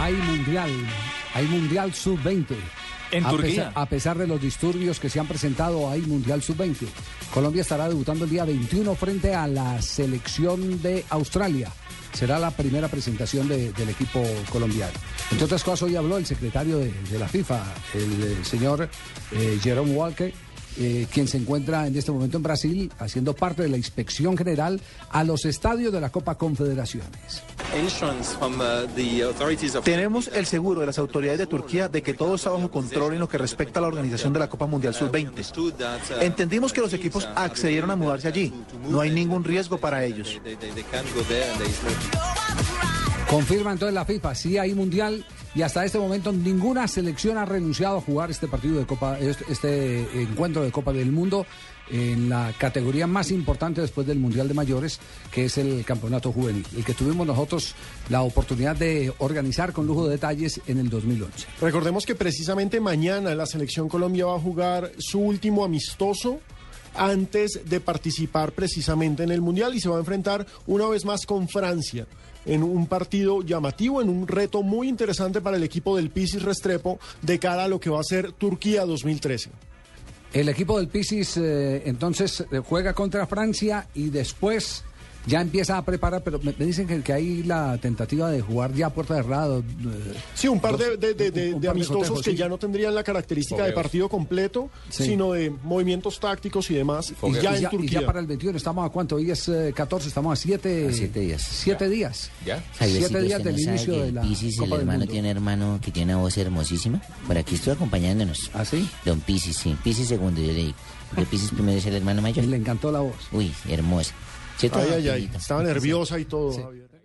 Hay mundial, hay mundial sub-20. En a Turquía. Pesar, a pesar de los disturbios que se han presentado, hay mundial sub-20. Colombia estará debutando el día 21 frente a la selección de Australia. Será la primera presentación de- del equipo colombiano. Entre otras cosas, hoy habló el secretario de, de la FIFA, el, eh, señor eh, Jerome Walker. Eh, quien se encuentra en este momento en Brasil haciendo parte de la inspección general a los estadios de la Copa Confederaciones. Tenemos el seguro de las autoridades de Turquía de que todo está bajo control en lo que respecta a la organización de la Copa Mundial Sub-20. Entendimos que los equipos accedieron a mudarse allí. No hay ningún riesgo para ellos. Confirma entonces la FIFA, sí hay mundial y hasta este momento ninguna selección ha renunciado a jugar este partido de Copa, este, este encuentro de Copa del Mundo en la categoría más importante después del Mundial de Mayores, que es el Campeonato Juvenil, el que tuvimos nosotros la oportunidad de organizar con lujo de detalles en el 2011. Recordemos que precisamente mañana la selección Colombia va a jugar su último amistoso antes de participar precisamente en el Mundial y se va a enfrentar una vez más con Francia en un partido llamativo, en un reto muy interesante para el equipo del Pisis Restrepo de cara a lo que va a ser Turquía 2013. El equipo del Pisis eh, entonces eh, juega contra Francia y después ya empieza a preparar, pero me, me dicen que, que hay la tentativa de jugar ya a puerta cerrada. eh, Sí, un par de, de- de- de- un de par amistosos cotejos, que sí. ya no tendrían la característica de Fogueos. partido completo, Sí. sino de movimientos tácticos y demás, y ya y, en ya, y Turquía. ya para el 21 estamos a cuánto, hoy es eh, 14, estamos a 7 A siete días. Siete días. ¿Ya? Javiercito, Siete días ¿usted no del inicio de la Pisis, el Copa del hermano, Mundo. tiene un hermano que tiene una voz hermosísima. Por aquí estoy acompañándonos. ¿Ah, sí? Don Pisis, sí. Pisis segundo, yo le digo. Porque Pisis primero es el hermano mayor. Y le encantó la voz. Uy, hermosa. ¿Cierto, Ay, ay, ay, estaba nerviosa y todo. Javier.